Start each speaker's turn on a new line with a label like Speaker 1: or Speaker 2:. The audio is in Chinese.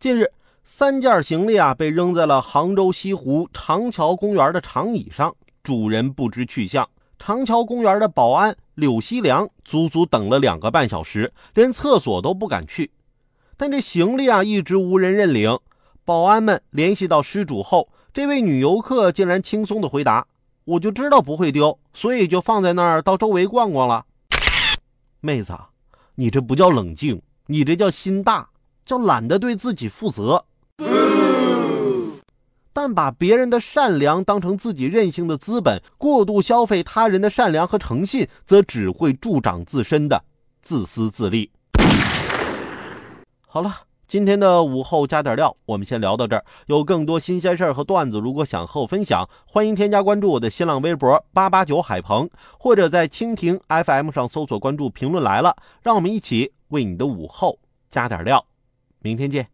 Speaker 1: 近日，三件行李啊被扔在了杭州西湖长桥公园的长椅上，主人不知去向。长桥公园的保安柳西良足足等了两个半小时，连厕所都不敢去。但这行李啊一直无人认领。保安们联系到失主后，这位女游客竟然轻松的回答：“我就知道不会丢，所以就放在那儿，到周围逛逛了。”妹子，你这不叫冷静，你这叫心大。叫懒得对自己负责，但把别人的善良当成自己任性的资本，过度消费他人的善良和诚信，则只会助长自身的自私自利。好了，今天的午后加点料，我们先聊到这儿。有更多新鲜事儿和段子，如果想和我分享，欢迎添加关注我的新浪微博八八九海鹏，或者在蜻蜓 FM 上搜索关注“评论来了”，让我们一起为你的午后加点料。明天见。